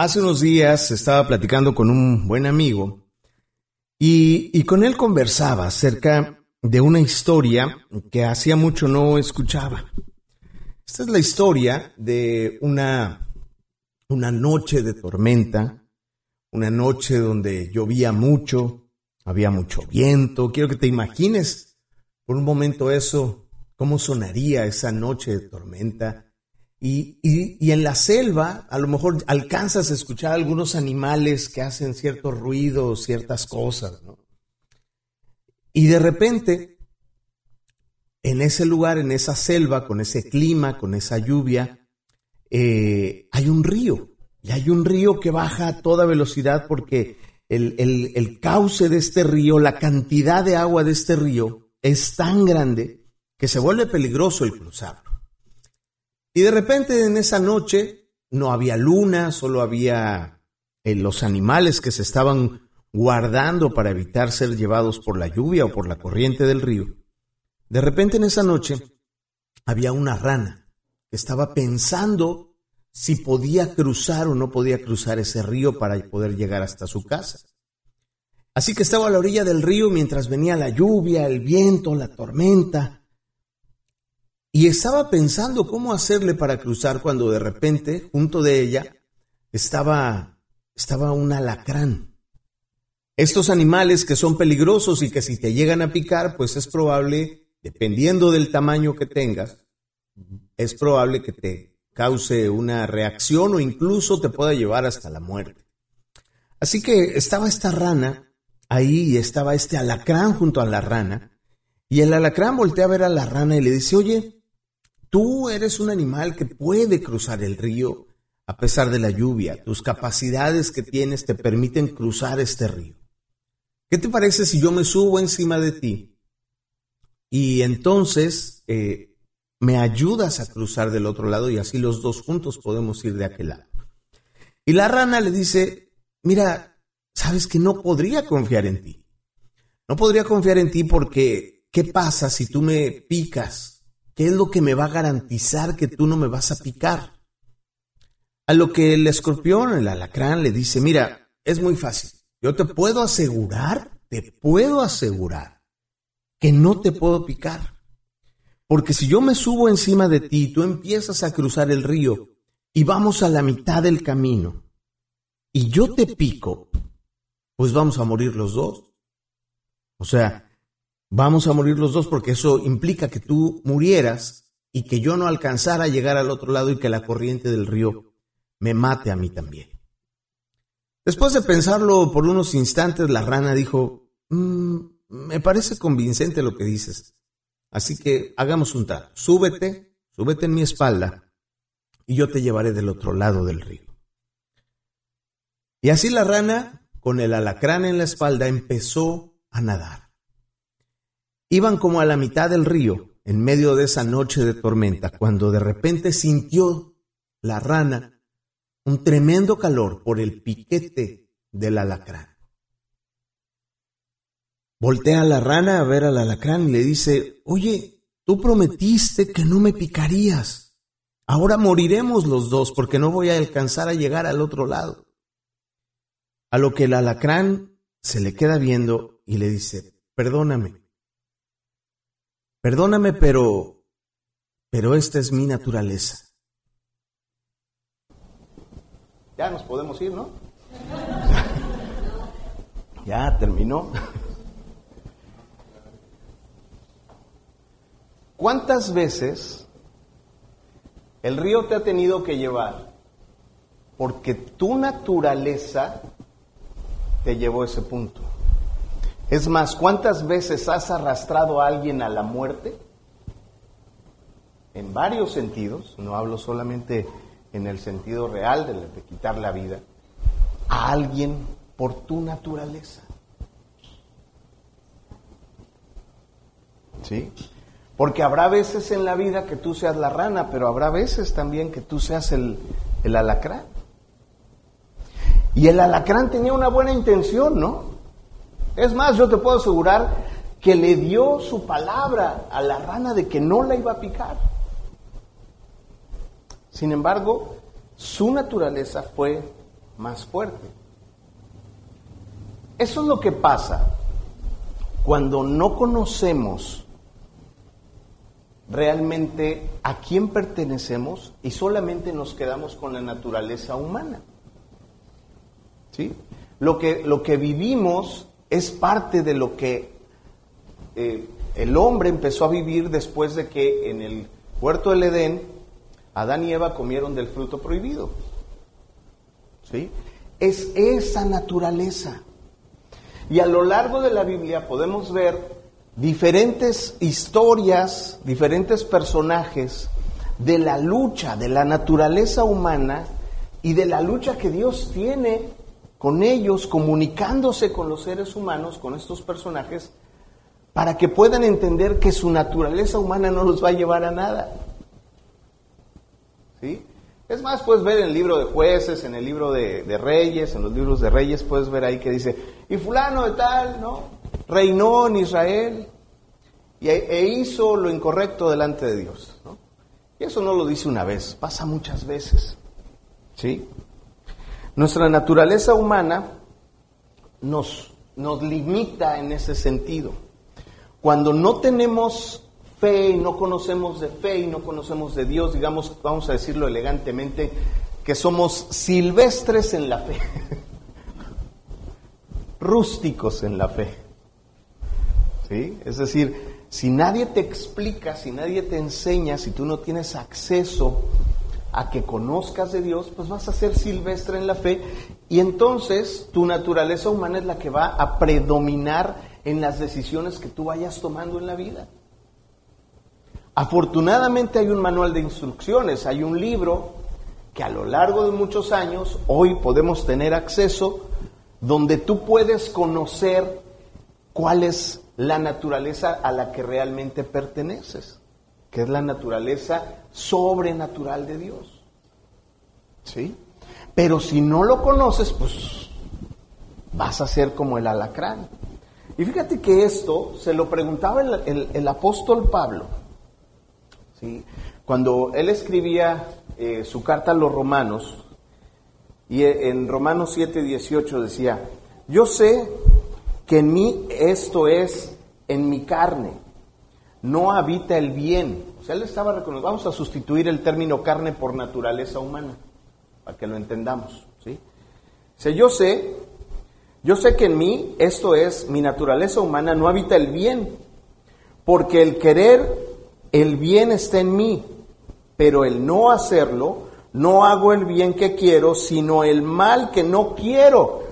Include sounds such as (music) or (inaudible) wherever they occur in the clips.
hace unos días estaba platicando con un buen amigo y, con él conversaba acerca de una historia que hacía mucho no escuchaba. Esta es la historia de una noche de tormenta, una noche donde llovía mucho, había mucho viento. Quiero que te imagines por un momento eso, cómo sonaría esa noche de tormenta y, y, en la selva a lo mejor alcanzas a escuchar algunos animales que hacen ciertos ruidos, ciertas cosas, ¿no? Y de repente, en ese lugar, en esa selva, con ese clima, con esa lluvia, eh, hay un río. Y hay un río que baja a toda velocidad porque el, el, el cauce de este río, la cantidad de agua de este río es tan grande que se vuelve peligroso el cruzarlo. Y de repente en esa noche no había luna, solo había eh, los animales que se estaban guardando para evitar ser llevados por la lluvia o por la corriente del río. De repente en esa noche había una rana que estaba pensando si podía cruzar o no podía cruzar ese río para poder llegar hasta su casa. Así que estaba a la orilla del río mientras venía la lluvia, el viento, la tormenta, y estaba pensando cómo hacerle para cruzar cuando de repente, junto de ella, estaba, estaba un alacrán. Estos animales que son peligrosos y que si te llegan a picar, pues es probable, dependiendo del tamaño que tengas, es probable que te cause una reacción o incluso te pueda llevar hasta la muerte. Así que estaba esta rana ahí y estaba este alacrán junto a la rana. Y el alacrán voltea a ver a la rana y le dice, oye, Tú eres un animal que puede cruzar el río a pesar de la lluvia. Tus capacidades que tienes te permiten cruzar este río. ¿Qué te parece si yo me subo encima de ti y entonces eh, me ayudas a cruzar del otro lado y así los dos juntos podemos ir de aquel lado? Y la rana le dice, mira, sabes que no podría confiar en ti. No podría confiar en ti porque, ¿qué pasa si tú me picas ¿Qué es lo que me va a garantizar que tú no me vas a picar? A lo que el escorpión, el alacrán, le dice, mira, es muy fácil. Yo te puedo asegurar, te puedo asegurar que no te puedo picar. Porque si yo me subo encima de ti, tú empiezas a cruzar el río y vamos a la mitad del camino y yo te pico, pues vamos a morir los dos. O sea, vamos a morir los dos porque eso implica que tú murieras y que yo no alcanzara a llegar al otro lado y que la corriente del río me mate a mí también. Después de pensarlo por unos instantes, la rana dijo, mm, me parece convincente lo que dices, así que hagamos un tal, súbete, súbete en mi espalda y yo te llevaré del otro lado del río. Y así la rana, con el alacrán en la espalda, empezó a nadar. Iban como a la mitad del río, en medio de esa noche de tormenta, cuando de repente sintió la rana un tremendo calor por el piquete del alacrán. Voltea a la rana a ver al alacrán y le dice, oye, tú prometiste que no me picarías. Ahora moriremos los dos porque no voy a alcanzar a llegar al otro lado. A lo que el alacrán se le queda viendo y le dice, perdóname, Perdóname, pero, pero esta es mi naturaleza. Ya nos podemos ir, ¿no? (laughs) ya terminó. ¿Cuántas veces el río te ha tenido que llevar porque tu naturaleza te llevó a ese punto? Es más, ¿cuántas veces has arrastrado a alguien a la muerte? En varios sentidos, no hablo solamente en el sentido real de, quitar la vida, a alguien por tu naturaleza. ¿Sí? Porque habrá veces en la vida que tú seas la rana, pero habrá veces también que tú seas el alacrán. Y el alacrán tenía una buena intención, ¿no? Es más, yo te puedo asegurar que le dio su palabra a la rana de que no la iba a picar. Sin embargo, su naturaleza fue más fuerte. Eso es lo que pasa cuando no conocemos realmente a quién pertenecemos y solamente nos quedamos con la naturaleza humana. ¿Sí? Lo que, lo que vivimos es parte de lo que eh, el hombre empezó a vivir después de que en el huerto del Edén Adán y Eva comieron del fruto prohibido. ¿Sí? Es esa naturaleza. Y a lo largo de la Biblia podemos ver diferentes historias, diferentes personajes de la lucha de la naturaleza humana y de la lucha que Dios tiene con ellos, comunicándose con los seres humanos, con estos personajes, para que puedan entender que su naturaleza humana no los va a llevar a nada. ¿Sí? Es más, puedes ver en el libro de jueces, en el libro de, reyes, en los libros de reyes, puedes ver ahí que dice, y fulano de tal, ¿no? reinó en Israel y, e hizo lo incorrecto delante de Dios. Y eso no lo dice una vez, pasa muchas veces. ¿sí? Nuestra naturaleza humana nos, nos limita en ese sentido. Cuando no tenemos fe y no conocemos de fe y no conocemos de Dios, digamos, vamos a decirlo elegantemente, que somos silvestres en la fe, (laughs) rústicos en la fe. Es decir, si nadie te explica, si nadie te enseña, si tú no tienes acceso a que conozcas de Dios, pues vas a ser silvestre en la fe y entonces tu naturaleza humana es la que va a predominar en las decisiones que tú vayas tomando en la vida. Afortunadamente hay un manual de instrucciones, hay un libro que a lo largo de muchos años hoy podemos tener acceso donde tú puedes conocer cuál es la naturaleza a la que realmente perteneces, que es la naturaleza sobrenatural de Dios. ¿Sí? Pero si no lo conoces, pues vas a ser como el alacrán. Y fíjate que esto se lo preguntaba el, apóstol Pablo. ¿sí? Cuando él escribía eh, su carta a los romanos, y en Romanos 7, 18 decía, yo sé que en mí esto es en mi carne, no habita el bien. O sea, él estaba reconociendo, vamos a sustituir el término carne por naturaleza humana, para que lo entendamos. ¿sí? Yo sé, yo sé que en mí esto es mi naturaleza humana, no habita el bien, porque el querer el bien está en mí, pero el no hacerlo, no hago el bien que quiero, sino el mal que no quiero.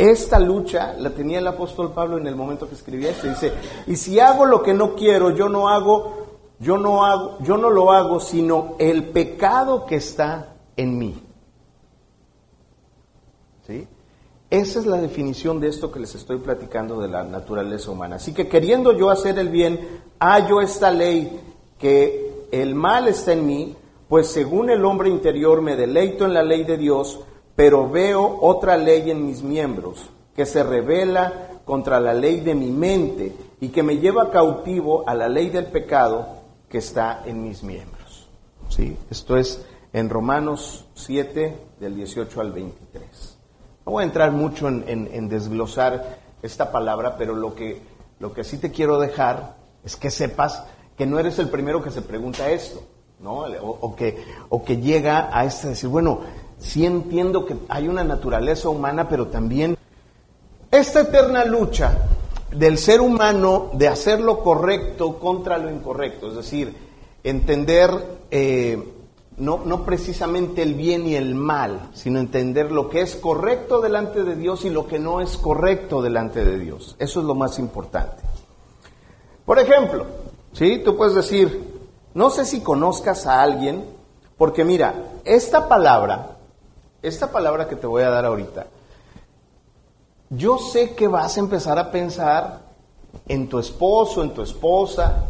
Esta lucha la tenía el apóstol Pablo en el momento que escribía esto. Dice, y si hago lo que no quiero, yo no hago, yo no hago, yo no lo hago, sino el pecado que está en mí. ¿Sí? Esa es la definición de esto que les estoy platicando de la naturaleza humana. Así que queriendo yo hacer el bien, hallo esta ley que el mal está en mí, pues según el hombre interior me deleito en la ley de Dios, pero veo otra ley en mis miembros que se revela contra la ley de mi mente y que me lleva cautivo a la ley del pecado que está en mis miembros. ¿Sí? Esto es en Romanos 7, del 18 al 23. No voy a entrar mucho en, desglosar esta palabra, pero lo que, lo que sí te quiero dejar es que sepas que no eres el primero que se pregunta esto, ¿no? O, que, o que llega a este decir, bueno, sí entiendo que hay una naturaleza humana, pero también esta eterna lucha del ser humano de hacer lo correcto contra lo incorrecto, es decir, entender eh, no, no precisamente el bien y el mal, sino entender lo que es correcto delante de Dios y lo que no es correcto delante de Dios. Eso es lo más importante. Por ejemplo, ¿sí? tú puedes decir, no sé si conozcas a alguien, porque mira, esta palabra esta palabra que te voy a dar ahorita, yo sé que vas a empezar a pensar en tu esposo, en tu esposa,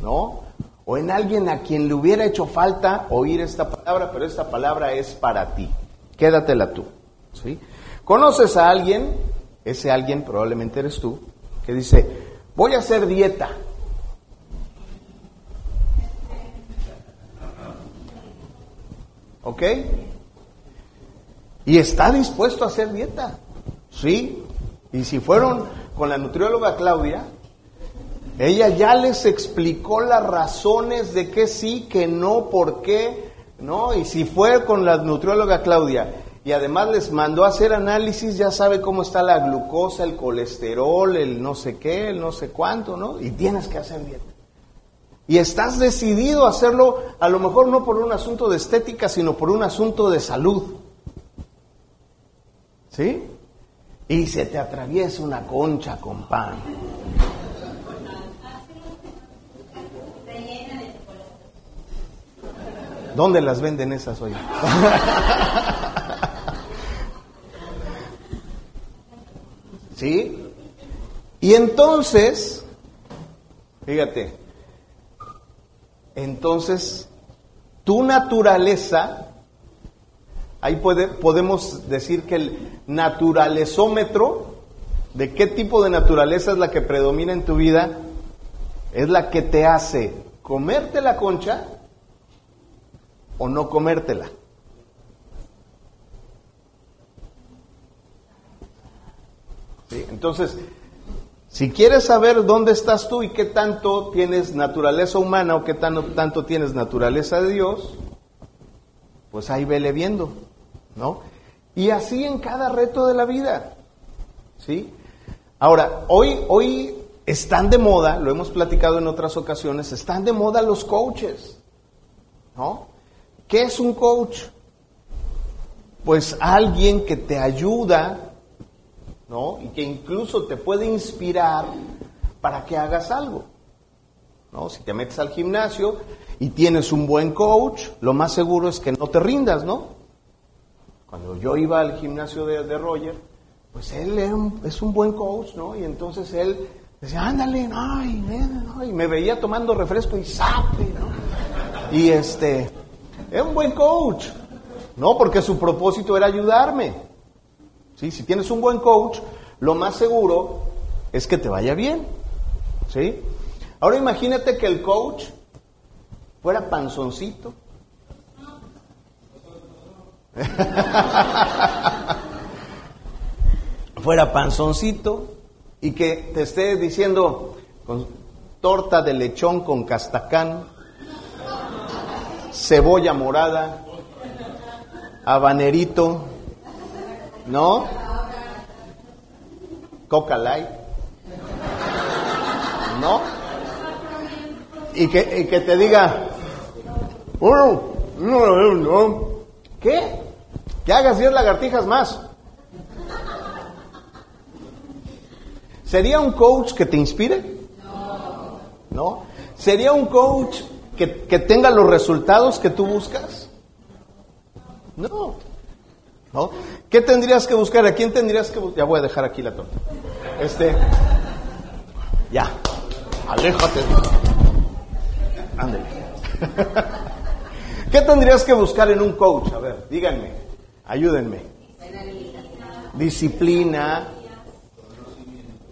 ¿no? O en alguien a quien le hubiera hecho falta oír esta palabra, pero esta palabra es para ti. Quédatela tú, ¿sí? ¿Conoces a alguien? Ese alguien probablemente eres tú, que dice, voy a hacer dieta. ¿Ok? Y está dispuesto a hacer dieta. Sí. Y si fueron con la nutrióloga Claudia, ella ya les explicó las razones de que sí, que no, por qué, ¿no? Y si fue con la nutrióloga Claudia y además les mandó a hacer análisis, ya sabe cómo está la glucosa, el colesterol, el no sé qué, el no sé cuánto, ¿no? Y tienes que hacer dieta. Y estás decidido a hacerlo, a lo mejor no por un asunto de estética, sino por un asunto de salud. ¿Sí? Y se te atraviesa una concha con pan. ¿Dónde las venden esas hoy? (laughs) ¿Sí? Y entonces, fíjate, entonces tu naturaleza, ahí podemos decir que el naturalezómetro, de qué tipo de naturaleza es la que predomina en tu vida, es la que te hace comerte la concha o no comértela. Entonces, si quieres saber dónde estás tú y qué tanto tienes naturaleza humana o qué tanto tienes naturaleza de Dios, pues ahí vele viendo, ¿no? Y así en cada reto de la vida, ¿sí? Ahora, hoy, hoy están de moda, lo hemos platicado en otras ocasiones, están de moda los coaches, ¿no? ¿Qué es un coach? Pues alguien que te ayuda ¿no? Y que incluso te puede inspirar para que hagas algo. ¿no? Si te metes al gimnasio y tienes un buen coach, lo más seguro es que no te rindas, ¿no? Cuando yo iba al gimnasio de, Roger, pues él es un buen coach, ¿no? Y entonces él decía, ándale, no, y, me veía tomando refresco y sape, ¿no? Y este, es un buen coach, ¿no? Porque su propósito era ayudarme. Si tienes un buen coach, lo más seguro es que te vaya bien. ¿sí? Ahora imagínate que el coach fuera panzoncito. (laughs) fuera panzoncito y que te esté diciendo con torta de lechón con castacán, cebolla morada, habanerito, ¿No? Coca Light. ¿No? Y que, que te diga, bueno, no, no, ¿qué? Que hagas 10 lagartijas más. ¿Sería un coach que te inspire? No. ¿Sería un coach que, que tenga los resultados que tú buscas? No. ¿No? ¿Qué tendrías que buscar? ¿A quién tendrías que buscar? Ya voy a dejar aquí la torta. Este. Ya. Aléjate. Ándale. (laughs) ¿Qué tendrías que buscar en un coach? A ver, díganme. Ayúdenme. Disciplina.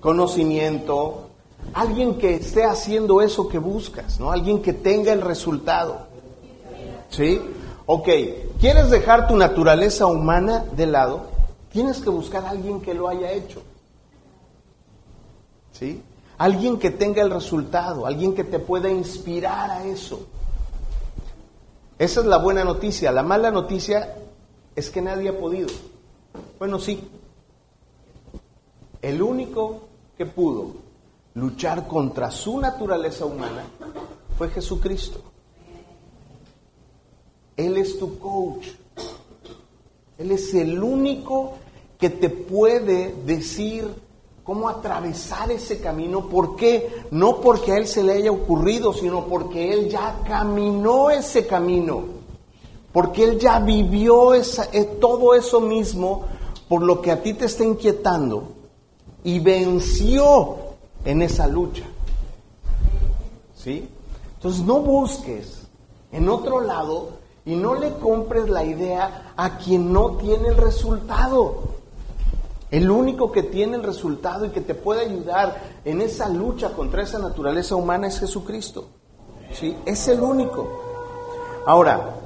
Conocimiento. Alguien que esté haciendo eso que buscas, ¿no? Alguien que tenga el resultado. ¿Sí? Ok, ¿quieres dejar tu naturaleza humana de lado? Tienes que buscar a alguien que lo haya hecho. ¿Sí? Alguien que tenga el resultado, alguien que te pueda inspirar a eso. Esa es la buena noticia. La mala noticia es que nadie ha podido. Bueno, sí. El único que pudo luchar contra su naturaleza humana fue Jesucristo. Él es tu coach. Él es el único que te puede decir cómo atravesar ese camino. ¿Por qué? No porque a Él se le haya ocurrido, sino porque Él ya caminó ese camino. Porque Él ya vivió eh, todo eso mismo por lo que a ti te está inquietando y venció en esa lucha. ¿Sí? Entonces no busques en otro lado y no le compres la idea a quien no tiene el resultado. El único que tiene el resultado y que te puede ayudar en esa lucha contra esa naturaleza humana es Jesucristo. ¿Sí? Es el único. Ahora,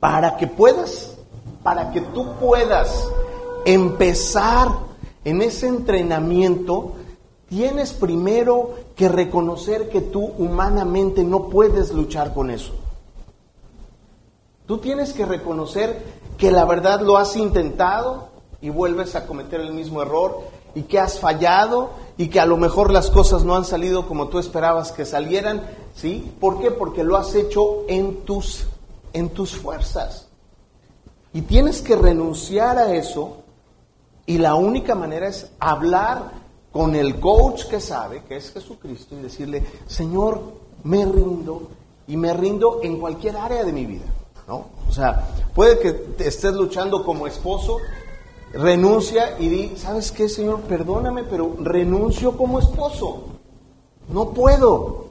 para que puedas, para que tú puedas empezar en ese entrenamiento, tienes primero que reconocer que tú humanamente no puedes luchar con eso. Tú tienes que reconocer que la verdad lo has intentado y vuelves a cometer el mismo error y que has fallado y que a lo mejor las cosas no han salido como tú esperabas que salieran, ¿sí? ¿Por qué? Porque lo has hecho en tus en tus fuerzas. Y tienes que renunciar a eso y la única manera es hablar con el coach que sabe, que es Jesucristo, y decirle, Señor, me rindo y me rindo en cualquier área de mi vida. ¿no? O sea, puede que estés luchando como esposo, renuncia y di, ¿sabes qué, Señor? Perdóname, pero renuncio como esposo. No puedo.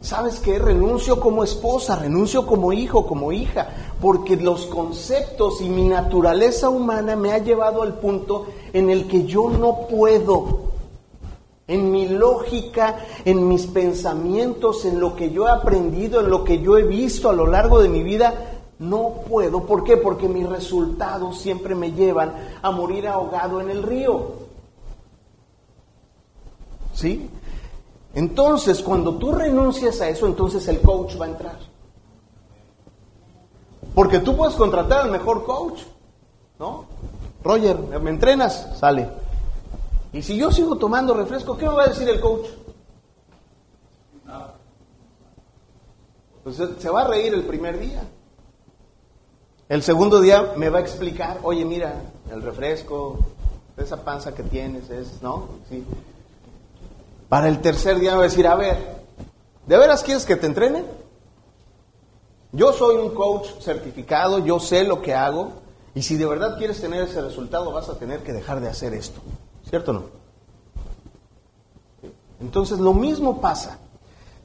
¿Sabes qué? Renuncio como esposa, renuncio como hijo, como hija, porque los conceptos y mi naturaleza humana me ha llevado al punto en el que yo no puedo. En mi lógica, en mis pensamientos, en lo que yo he aprendido, en lo que yo he visto a lo largo de mi vida, no puedo. ¿Por qué? Porque mis resultados siempre me llevan a morir ahogado en el río. ¿Sí? Entonces, cuando tú renuncias a eso, entonces el coach va a entrar. Porque tú puedes contratar al mejor coach, ¿no? Roger, ¿me entrenas? Sale. Y si yo sigo tomando refresco, ¿qué me va a decir el coach? Pues se va a reír el primer día. El segundo día me va a explicar, oye, mira, el refresco, esa panza que tienes es, ¿no? Sí. Para el tercer día me va a decir, a ver, ¿de veras quieres que te entrene? Yo soy un coach certificado, yo sé lo que hago, y si de verdad quieres tener ese resultado vas a tener que dejar de hacer esto. ¿Cierto o no? Entonces lo mismo pasa.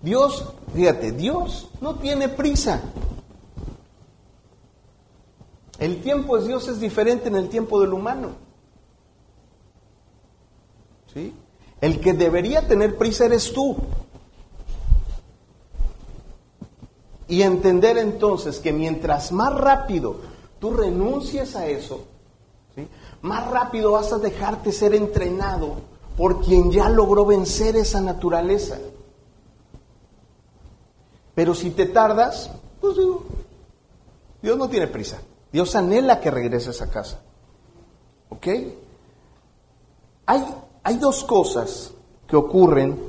Dios, fíjate, Dios no tiene prisa. El tiempo de Dios es diferente en el tiempo del humano. ¿Sí? El que debería tener prisa eres tú. Y entender entonces que mientras más rápido tú renuncies a eso, más rápido vas a dejarte ser entrenado por quien ya logró vencer esa naturaleza. Pero si te tardas, pues digo, Dios no tiene prisa. Dios anhela que regreses a casa. ¿Ok? Hay hay dos cosas que ocurren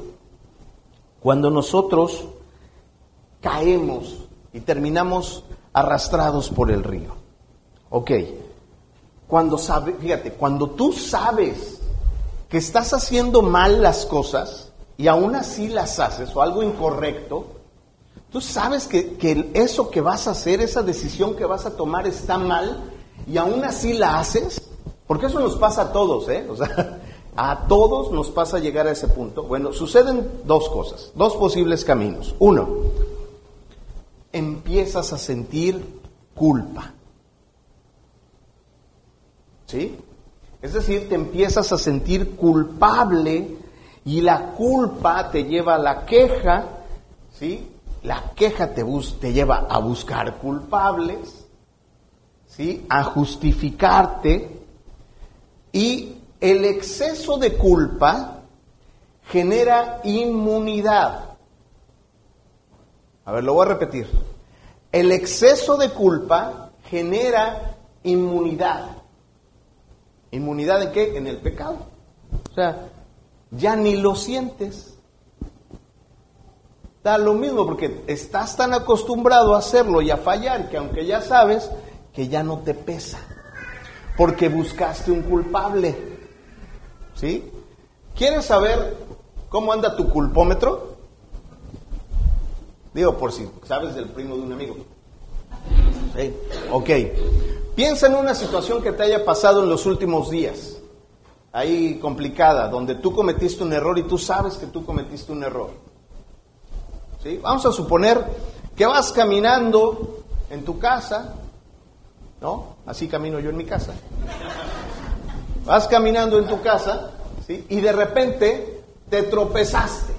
cuando nosotros caemos y terminamos arrastrados por el río. Ok, cuando sabe, fíjate, cuando tú sabes que estás haciendo mal las cosas y aún así las haces o algo incorrecto, tú sabes que, que eso que vas a hacer, esa decisión que vas a tomar está mal y aún así la haces, porque eso nos pasa a todos, ¿eh? O sea, a todos nos pasa llegar a ese punto. Bueno, suceden dos cosas, dos posibles caminos. Uno, empiezas a sentir culpa. ¿Sí? Es decir, te empiezas a sentir culpable y la culpa te lleva a la queja, ¿sí? La queja te, te lleva a buscar culpables, ¿sí? A justificarte y el exceso de culpa genera inmunidad. A ver, lo voy a repetir. El exceso de culpa genera inmunidad. ¿Inmunidad de qué? En el pecado. O sea, ya ni lo sientes. Da lo mismo porque estás tan acostumbrado a hacerlo y a fallar que aunque ya sabes, que ya no te pesa. Porque buscaste un culpable. ¿Sí? ¿Quieres saber cómo anda tu culpómetro? Digo, por si sabes del primo de un amigo. ¿Sí? Ok. Piensa en una situación que te haya pasado en los últimos días. Ahí complicada, donde tú cometiste un error y tú sabes que tú cometiste un error. ¿Sí? Vamos a suponer que vas caminando en tu casa, ¿no? Así camino yo en mi casa. Vas caminando en tu casa y de repente te tropezaste.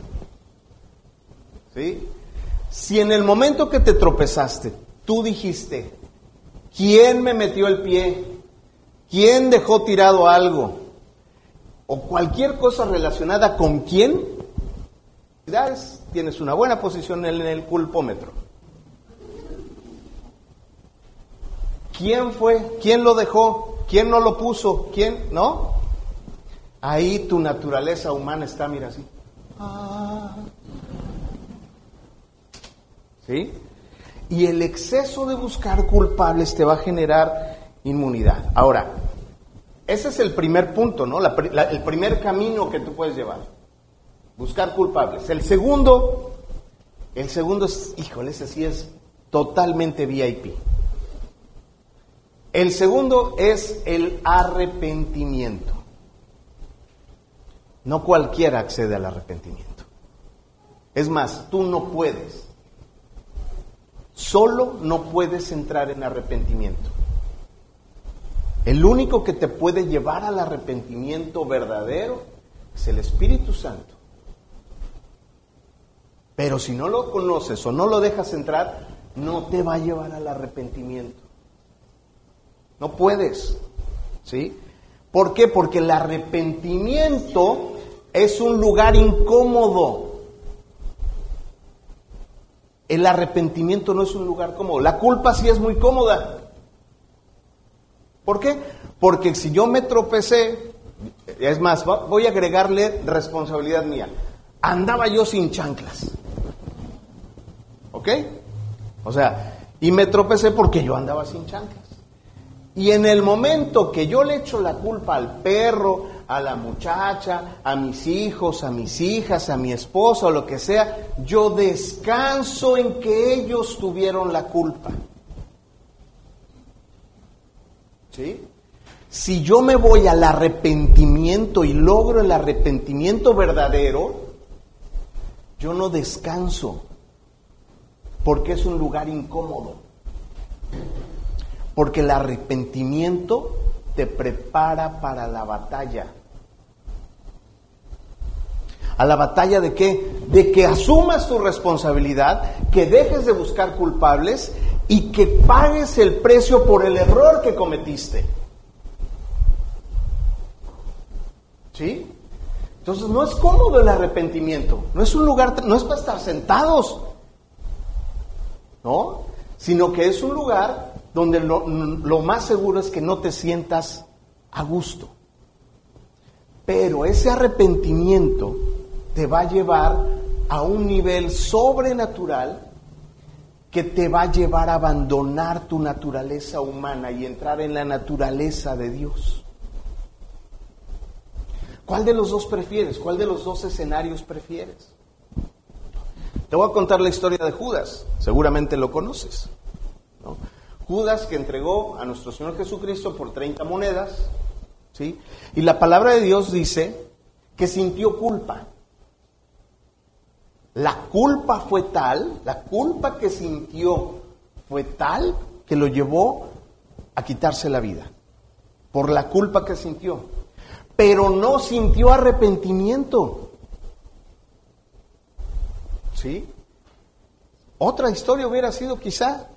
Si en el momento que te tropezaste tú dijiste, ¿quién me metió el pie? ¿Quién dejó tirado algo? O cualquier cosa relacionada con quién, tienes una buena posición en el culpómetro. ¿Quién fue? ¿Quién lo dejó? ¿Quién no lo puso? ¿Quién? ¿No? Ahí tu naturaleza humana está, mira así. ¿Sí? Y el exceso de buscar culpables te va a generar inmunidad. Ahora, ese es el primer punto, ¿no? el primer camino que tú puedes llevar. Buscar culpables. El segundo, el segundo es, híjole, ese sí es totalmente VIP. El segundo es el arrepentimiento. No cualquiera accede al arrepentimiento. Es más, tú no puedes. Solo no puedes entrar en arrepentimiento. El único que te puede llevar al arrepentimiento verdadero es el Espíritu Santo. Pero si no lo conoces o no lo dejas entrar, no te va a llevar al arrepentimiento. No puedes. ¿Sí? ¿Por qué? Porque el arrepentimiento es un lugar incómodo. El arrepentimiento no es un lugar cómodo. La culpa sí es muy cómoda. ¿Por qué? Porque si yo me tropecé, es más, voy a agregarle responsabilidad mía. Andaba yo sin chanclas. ¿Ok? O sea, y me tropecé porque yo andaba sin chanclas. Y en el momento que yo le echo la culpa al perro, a la muchacha, a mis hijos, a mis hijas, a mi esposa o lo que sea, yo descanso en que ellos tuvieron la culpa. ¿Sí? Si yo me voy al arrepentimiento y logro el arrepentimiento verdadero, yo no descanso, porque es un lugar incómodo. Porque el arrepentimiento te prepara para la batalla. ¿A la batalla de qué? De que asumas tu responsabilidad, que dejes de buscar culpables y que pagues el precio por el error que cometiste. ¿Sí? Entonces no es cómodo el arrepentimiento, no es un lugar, no es para estar sentados, ¿no? Sino que es un lugar donde lo, más seguro es que no te sientas a gusto. Pero ese arrepentimiento te va a llevar a un nivel sobrenatural que te va a llevar a abandonar tu naturaleza humana y entrar en la naturaleza de Dios. ¿Cuál de los dos prefieres? ¿Cuál de los dos escenarios prefieres? Te voy a contar la historia de Judas, seguramente lo conoces. ¿no? Judas que entregó a nuestro Señor Jesucristo por 30 monedas, ¿sí? Y la palabra de Dios dice que sintió culpa. La culpa fue tal, la culpa que sintió fue tal que lo llevó a quitarse la vida, por la culpa que sintió. Pero no sintió arrepentimiento. ¿Sí? Otra historia hubiera sido quizá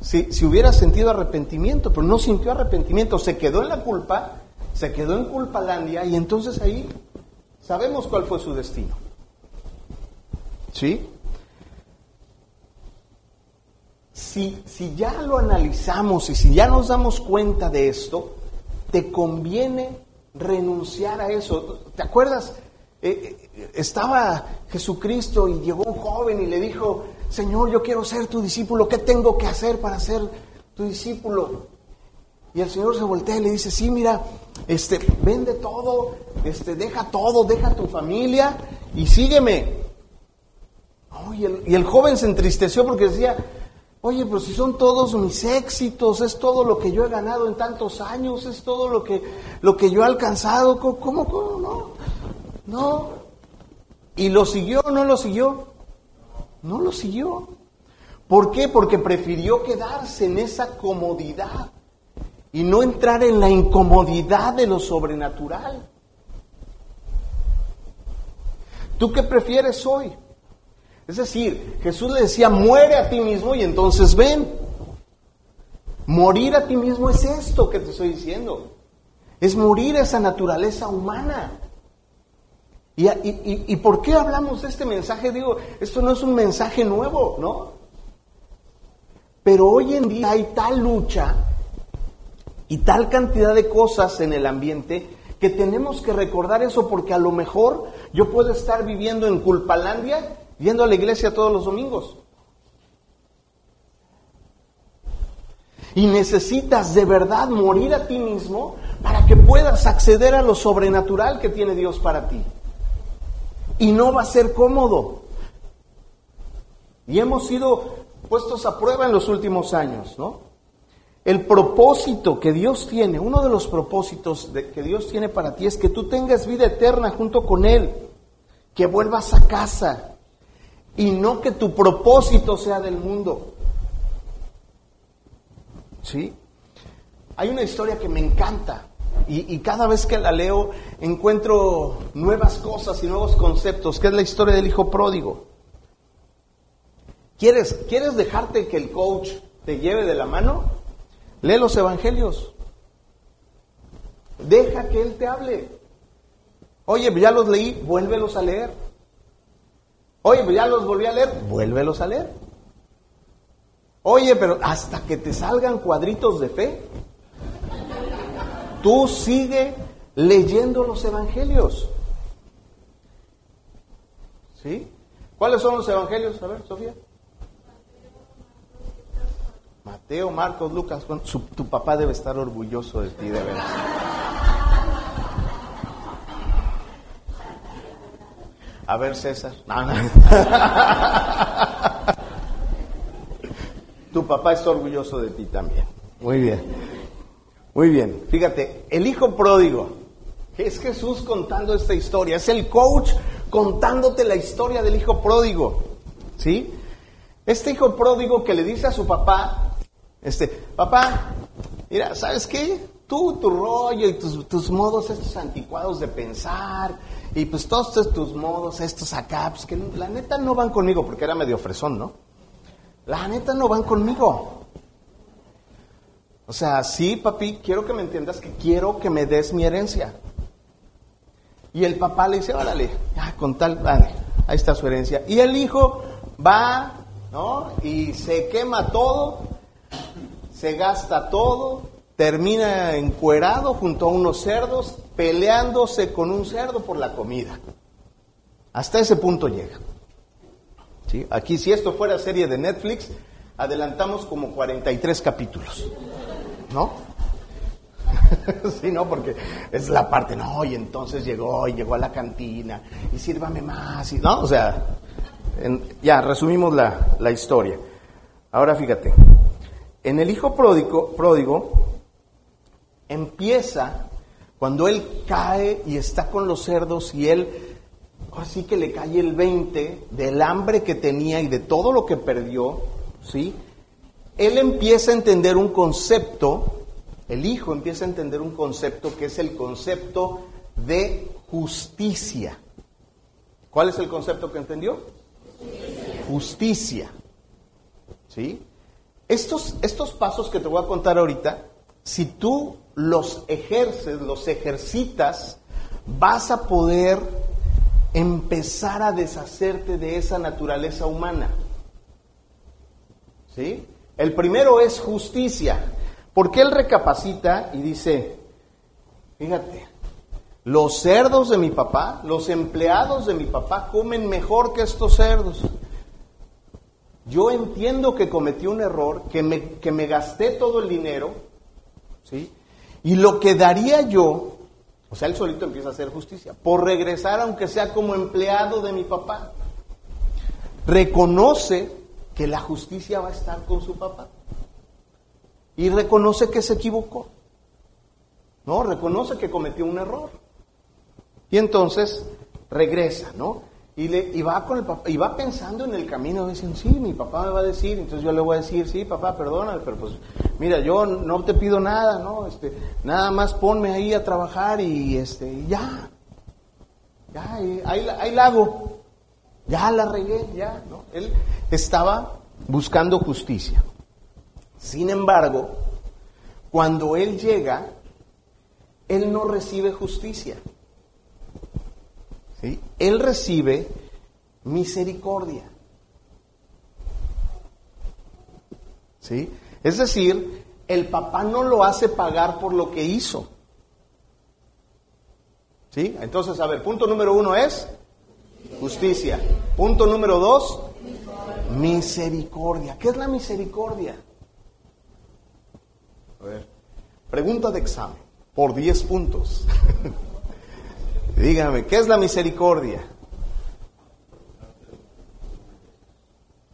si, si hubiera sentido arrepentimiento, pero no sintió arrepentimiento, se quedó en la culpa, se quedó en culpalandia y entonces ahí sabemos cuál fue su destino. ¿Sí? Si, si, ya lo analizamos y si ya nos damos cuenta de esto, te conviene renunciar a eso. ¿Te acuerdas? Eh, eh, estaba Jesucristo y llegó un joven y le dijo, Señor, yo quiero ser tu discípulo, ¿qué tengo que hacer para ser tu discípulo? Y el Señor se voltea y le dice, sí, mira, este, vende todo, este, deja todo, deja tu familia y sígueme. y, el, y el joven se entristeció porque decía, Oye, pero si son todos mis éxitos, es todo lo que yo he ganado en tantos años, es todo lo que, lo que yo he alcanzado, ¿cómo, cómo, no? No. ¿Y lo siguió no lo siguió? No lo siguió. ¿Por qué? Porque prefirió quedarse en esa comodidad y no entrar en la incomodidad de lo sobrenatural. ¿Tú qué prefieres hoy? Es decir, Jesús le decía, muere a ti mismo y entonces ven. Morir a ti mismo es esto que te estoy diciendo. Es morir a esa naturaleza humana. ¿Y, y, por qué hablamos de este mensaje? Digo, esto no es un mensaje nuevo, ¿no? Pero hoy en día hay tal lucha y tal cantidad de cosas en el ambiente que tenemos que recordar eso porque a lo mejor yo puedo estar viviendo en Culpalandia yendo a la iglesia todos los domingos. Y necesitas de verdad morir a ti mismo para que puedas acceder a lo sobrenatural que tiene Dios para ti. Y no va a ser cómodo. Y hemos sido puestos a prueba en los últimos años, ¿no? El propósito que Dios tiene, uno de los propósitos que Dios tiene para ti es que tú tengas vida eterna junto con Él, que vuelvas a casa y no que tu propósito sea del mundo. ¿Sí? Hay una historia que me encanta y, cada vez que la leo encuentro nuevas cosas y nuevos conceptos, que es la historia del hijo pródigo. ¿Quieres, ¿Quieres dejarte que el coach te lleve de la mano? Lee los evangelios. Deja que Él te hable. Oye, ya los leí, vuélvelos a leer. Oye, ya los volví a leer, vuélvelos a leer. Oye, pero hasta que te salgan cuadritos de fe, tú sigue leyendo los evangelios. ¿Sí? ¿Cuáles son los evangelios? A ver, Sofía. Mateo, Marcos, Lucas, tu papá debe estar orgulloso de ti, de verdad. A ver, César. (laughs) tu papá está orgulloso de ti también. Muy bien. Muy bien. Fíjate, el hijo pródigo es Jesús contando esta historia. Es el coach contándote la historia del hijo pródigo. ¿Sí? Este hijo pródigo que le dice a su papá, este, papá, mira, ¿sabes qué? Tú, tu rollo y tus, modos estos anticuados de pensar y pues todos tus modos estos acá, pues que la neta no van conmigo porque era medio fresón, ¿no? La neta no van conmigo. O sea, sí, papi, quiero que me entiendas que quiero que me des mi herencia. Y el papá le dice, órale, ya, con tal, vale, ahí está su herencia. Y el hijo va, ¿no? Y se quema todo se gasta todo, termina encuerado junto a unos cerdos, peleándose con un cerdo por la comida. Hasta ese punto llega. ¿Sí? Aquí si esto fuera serie de Netflix, adelantamos como 43 capítulos. ¿No? (laughs) sí, no, porque es la parte, no, y entonces llegó y llegó a la cantina y sírvame más, y no, o sea, ya resumimos la, la historia. Ahora fíjate, en el hijo pródigo, pródigo empieza cuando él cae y está con los cerdos y él, así que le cae el 20 del hambre que tenía y de todo lo que perdió, ¿sí? Él empieza a entender un concepto, el hijo empieza a entender un concepto que es el concepto de justicia. ¿Cuál es el concepto que entendió? Justicia. justicia. ¿Sí? Estos, estos pasos que te voy a contar ahorita, si tú los ejerces, los ejercitas, vas a poder empezar a deshacerte de esa naturaleza humana. ¿Sí? El primero es justicia, porque él recapacita y dice, fíjate, los cerdos de mi papá, los empleados de mi papá comen mejor que estos cerdos. Yo entiendo que cometí un error, que me, que me gasté todo el dinero, ¿sí? Y lo que daría yo, o sea, él solito empieza a hacer justicia, por regresar aunque sea como empleado de mi papá. Reconoce que la justicia va a estar con su papá. Y reconoce que se equivocó. ¿No? Reconoce que cometió un error. Y entonces regresa, ¿no? Y, le, va con el papá, y va pensando en el camino, diciendo, sí, mi papá me va a decir, entonces yo le voy a decir, sí, papá, perdóname, pero pues, mira, yo no te pido nada, ¿no? Este, nada más ponme ahí a trabajar y este, ya, ya, ahí, ahí, la hago. Ya la regué, ya, ¿no? Él estaba buscando justicia. Sin embargo, cuando él llega, él no recibe justicia. ¿Sí? Él recibe misericordia. ¿Sí? Es decir, el papá no lo hace pagar por lo que hizo. ¿Sí? Entonces, a ver, punto número uno es justicia. Punto número dos, misericordia. ¿Qué es la misericordia? A ver, pregunta de examen, por 10 puntos. (laughs) Dígame, ¿qué es la misericordia?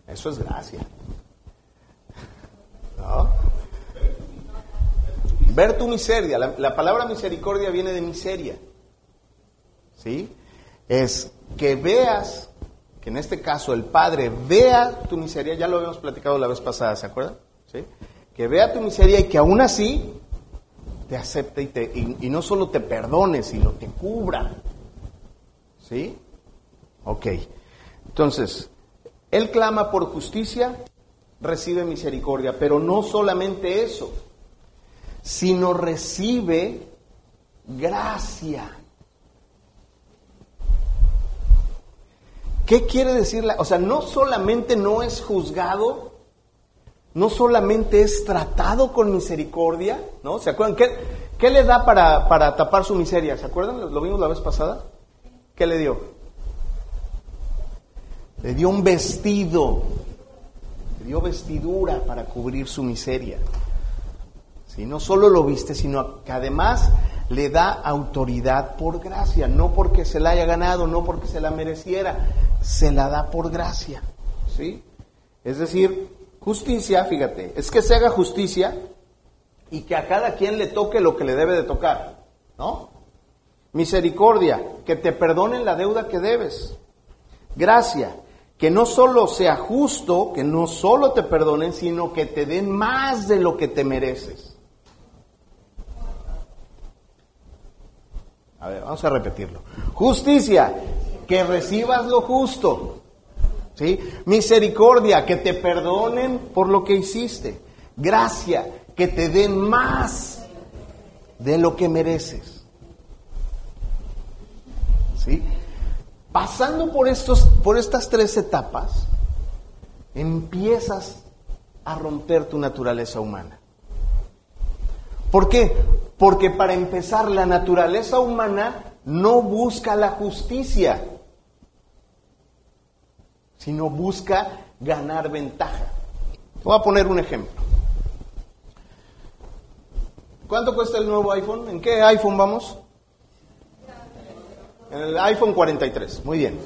Eso es gracia. Ver tu miseria. La, la, palabra misericordia viene de miseria. ¿Sí? Es que veas, que en este caso el Padre vea tu miseria, ya lo habíamos platicado la vez pasada, ¿se acuerdan? ¿Sí? Que vea tu miseria y que aún así te acepte y, te, y, y no solo te perdone, sino te cubra. ¿Sí? Ok. Entonces, Él clama por justicia, recibe misericordia, pero no solamente eso, sino recibe gracia. ¿Qué quiere decir? La, o sea, no solamente no es juzgado, no solamente es tratado con misericordia, ¿no? ¿Se acuerdan? ¿Qué, qué le da para, para, tapar su miseria? ¿Se acuerdan? ¿Lo vimos la vez pasada? ¿Qué le dio? Le dio un vestido, le dio vestidura para cubrir su miseria. ¿Sí? No solo lo viste, sino que además le da autoridad por gracia, no porque se la haya ganado, no porque se la mereciera, se la da por gracia. ¿Sí? Es decir, justicia, fíjate, es que se haga justicia y que a cada quien le toque lo que le debe de tocar, ¿no? Misericordia, que te perdonen la deuda que debes. Gracia, que no solo sea justo, que no solo te perdonen, sino que te den más de lo que te mereces. A ver, vamos a repetirlo. Justicia, que recibas lo justo. ¿Sí? Misericordia, que te perdonen por lo que hiciste. Gracia, que te den más de lo que mereces. ¿Sí? Pasando por, estos, por estas tres etapas, empiezas a romper tu naturaleza humana. ¿Por qué? Porque para empezar, la naturaleza humana no busca la justicia, sino busca ganar ventaja. Te voy a poner un ejemplo. ¿Cuánto cuesta el nuevo iPhone? ¿En qué iPhone vamos? En el iPhone 43. Muy bien.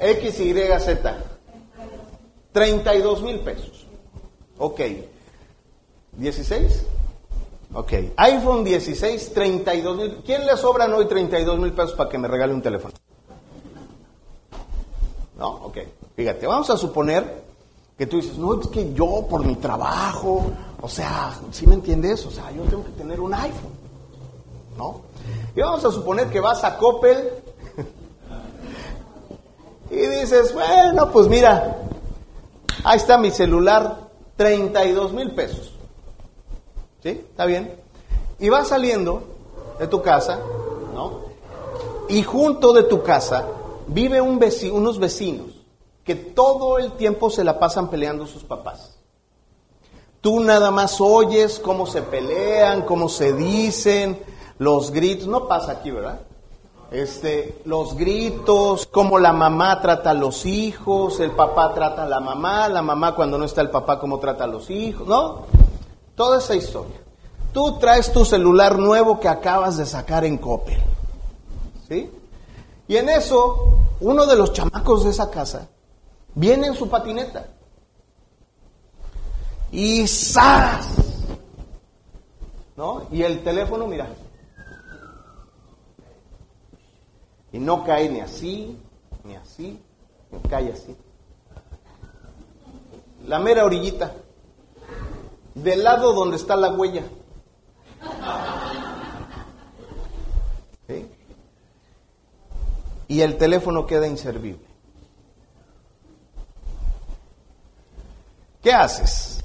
XYZ. 32 mil pesos. Ok. ¿16? Ok. iPhone 16, 32 mil. ¿Quién le sobran hoy 32 mil pesos para que me regale un teléfono? No, ok. Fíjate, vamos a suponer que tú dices, no, es que yo por mi trabajo, o sea, ¿sí me entiendes? O sea, yo tengo que tener un iPhone, ¿no? Y vamos a suponer que vas a Coppel (laughs) y dices, bueno, pues mira, ahí está mi celular, 32 mil pesos. ¿Sí? ¿Está bien? Y vas saliendo de tu casa, ¿no? Y junto de tu casa vive un vecino, unos vecinos que todo el tiempo se la pasan peleando sus papás. Tú nada más oyes cómo se pelean, cómo se dicen, los gritos, no pasa aquí, ¿verdad? Este, los gritos, cómo la mamá trata a los hijos, el papá trata a la mamá, la mamá cuando no está el papá cómo trata a los hijos, ¿no? Toda esa historia. Tú traes tu celular nuevo que acabas de sacar en Coppel. ¿Sí? Y en eso, uno de los chamacos de esa casa viene en su patineta. Y ¡zas! ¿No? Y el teléfono, mira. Y no cae ni así, ni así, ni cae así. La mera orillita del lado donde está la huella. ¿Sí? Y el teléfono queda inservible. ¿Qué haces?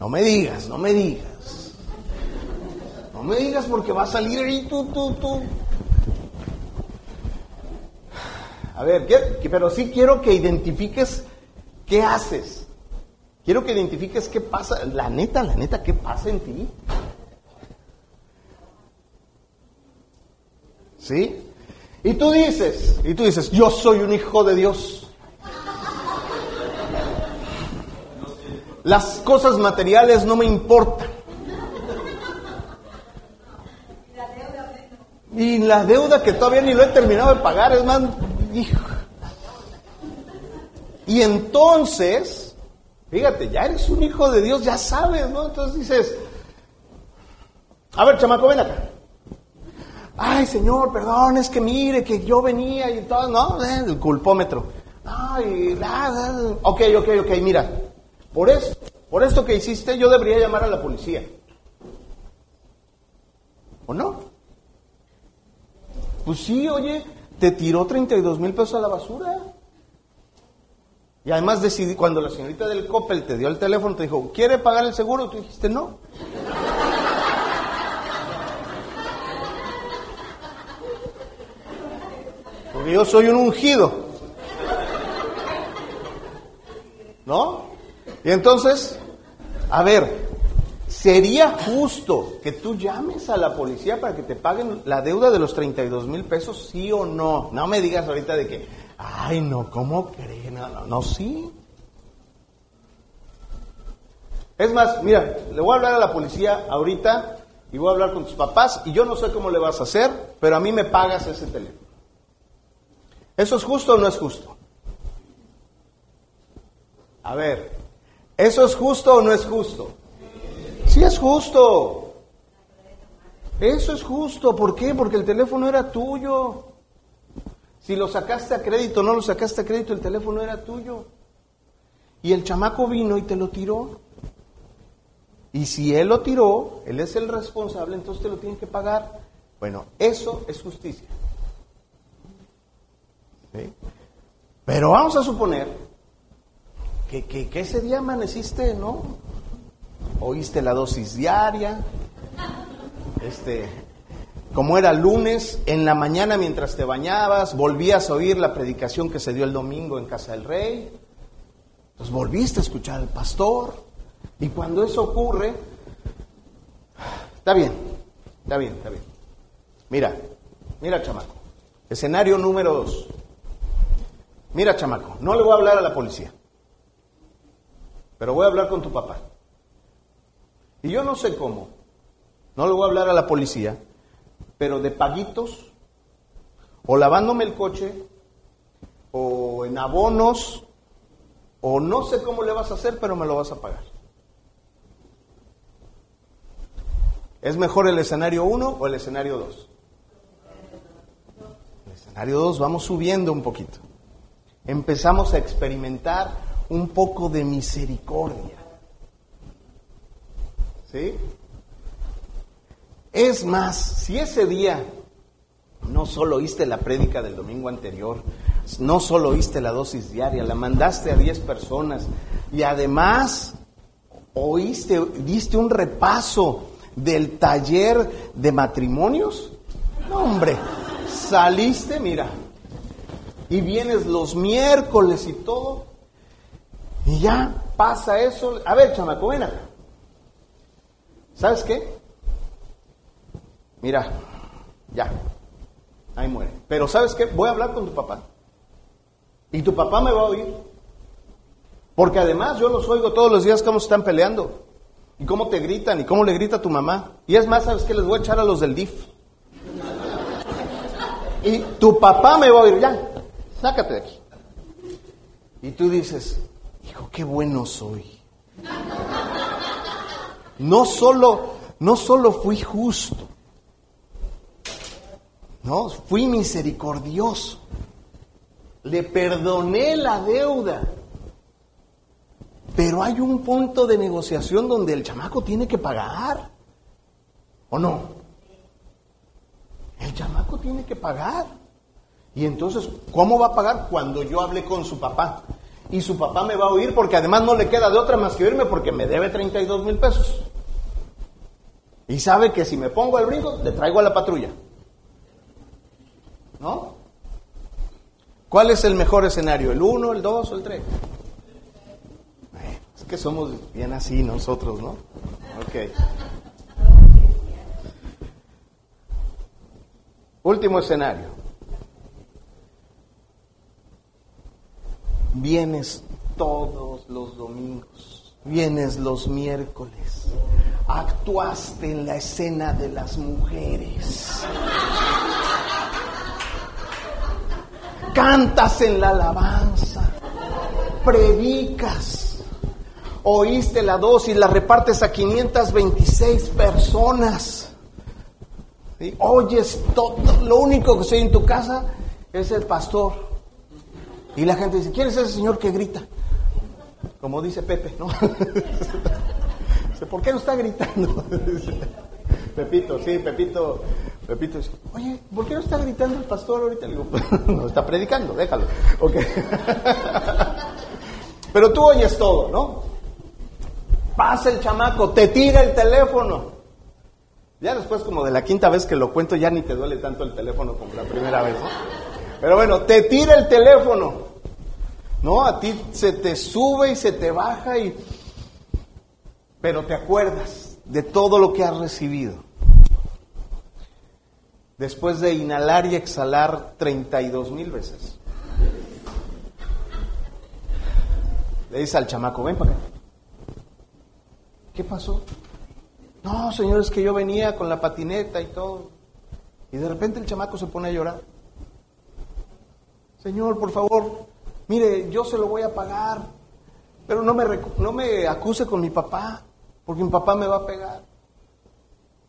No me digas, no me digas. No me digas porque va a salir ahí tú, tú, tú. A ver, ¿qué? pero sí quiero que identifiques qué haces. Quiero que identifiques qué pasa, la neta, la neta, qué pasa en ti. ¿Sí? Y tú dices, y tú dices, yo soy un hijo de Dios. Las cosas materiales no me importan. Y la deuda que todavía ni lo he terminado de pagar, es más, hijo. Y entonces, fíjate, ya eres un hijo de Dios, ya sabes, ¿no? Entonces dices, a ver, chamaco, ven acá. Ay, Señor, perdón, es que mire que yo venía y todo, ¿no? Eh, el culpómetro. Ay, ok, ok, ok, mira. Por eso, por esto que hiciste, yo debería llamar a la policía. ¿O no? Pues sí, oye, te tiró 32 mil pesos a la basura. Y además decidí, cuando la señorita del Coppel te dio el teléfono, te dijo, ¿quiere pagar el seguro? Tú dijiste, no. Porque yo soy un ungido. ¿No? Y entonces, a ver, ¿Sería justo que tú llames a la policía para que te paguen la deuda de los 32 mil pesos, sí o no? No me digas ahorita de que, ay, no, ¿cómo creen? No, no, sí. Es más, mira, le voy a hablar a la policía ahorita y voy a hablar con tus papás y yo no sé cómo le vas a hacer, pero a mí me pagas ese teléfono. ¿Eso es justo o no es justo? A ver, ¿eso es justo o no es justo? Sí es justo. Eso es justo. ¿Por qué? Porque el teléfono era tuyo. Si lo sacaste a crédito, no lo sacaste a crédito, el teléfono era tuyo. Y el chamaco vino y te lo tiró. Y si él lo tiró, él es el responsable, entonces te lo tiene que pagar. Bueno, eso es justicia. Pero vamos a suponer que, que ese día amaneciste, ¿no? oíste la dosis diaria, este, como era lunes, en la mañana mientras te bañabas, volvías a oír la predicación que se dio el domingo en casa del rey, entonces volviste a escuchar al pastor, y cuando eso ocurre, está bien, está bien, está bien. Mira, mira chamaco, escenario número dos. Mira chamaco, no le voy a hablar a la policía, pero voy a hablar con tu papá. Y yo no sé cómo, no le voy a hablar a la policía, pero de paguitos, o lavándome el coche, o en abonos, o no sé cómo le vas a hacer, pero me lo vas a pagar. ¿Es mejor el escenario 1 o el escenario 2? El escenario 2 vamos subiendo un poquito. Empezamos a experimentar un poco de misericordia. ¿Sí? Es más, si ese día no solo oíste la prédica del domingo anterior, no solo oíste la dosis diaria, la mandaste a 10 personas y además oíste, diste un repaso del taller de matrimonios, no hombre, saliste, mira, y vienes los miércoles y todo, y ya pasa eso. A ver, chamaco, ven. ¿Sabes qué? Mira, ya, ahí muere. Pero ¿sabes qué? Voy a hablar con tu papá. Y tu papá me va a oír. Porque además yo los oigo todos los días cómo están peleando. Y cómo te gritan y cómo le grita tu mamá. Y es más, ¿sabes qué? Les voy a echar a los del DIF. Y tu papá me va a oír. Ya, sácate de aquí. Y tú dices, hijo, qué bueno soy. No solo, no solo fui justo, no, fui misericordioso. Le perdoné la deuda. Pero hay un punto de negociación donde el chamaco tiene que pagar. ¿O no? El chamaco tiene que pagar. Y entonces, ¿cómo va a pagar? Cuando yo hablé con su papá. y su papá me va a oír porque además no le queda de otra más que oírme porque me debe 32 mil pesos. Y sabe que si me pongo al brinco, le traigo a la patrulla. ¿No? ¿Cuál es el mejor escenario? ¿El 1, el 2 o el 3? Es que somos bien así nosotros, ¿no? Ok. Último escenario. Vienes todos los domingos, vienes los miércoles, actuaste en la escena de las mujeres, cantas en la alabanza, predicas, oíste la dosis, la repartes a 526 personas. Oyes todo, lo único que soy en tu casa es el pastor y la gente dice, ¿quién es ese señor que grita? Como dice Pepe, ¿no? (laughs) ¿Por qué no está gritando? (laughs) Pepito, sí, Pepito, Pepito dice, oye, ¿por qué no está gritando el pastor ahorita? Le digo, (laughs) no está predicando, déjalo. Okay. (laughs) Pero tú oyes todo, ¿no? Pasa el chamaco, te tira el teléfono. Ya después, como de la quinta vez que lo cuento, ya ni te duele tanto el teléfono como la primera vez, ¿no? Pero bueno, te tira el teléfono. No, a ti se te sube y se te baja y... Pero te acuerdas de todo lo que has recibido. Después de inhalar y exhalar 32 mil veces. Le dice al chamaco, ven para acá. ¿Qué pasó? No, señor, es que yo venía con la patineta y todo. Y de repente el chamaco se pone a llorar. Señor, por favor, mire, yo se lo voy a pagar, pero no me, no me acuse con mi papá, porque mi papá me va a pegar.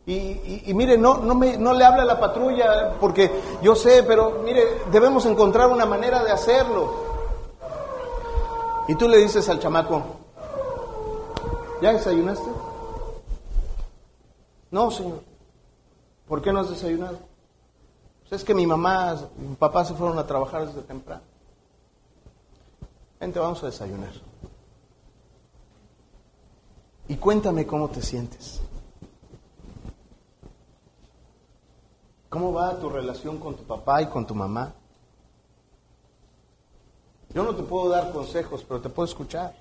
Y, mire, no, no, me, no le hable a la patrulla, porque yo sé, pero mire, debemos encontrar una manera de hacerlo. Y tú le dices al chamaco, ¿ya desayunaste? No, señor. ¿Por qué no has desayunado? Pues es que mi mamá y mi papá se fueron a trabajar desde temprano. Vente, vamos a desayunar. Y cuéntame cómo te sientes. ¿Cómo va tu relación con tu papá y con tu mamá? Yo no te puedo dar consejos, pero te puedo escuchar.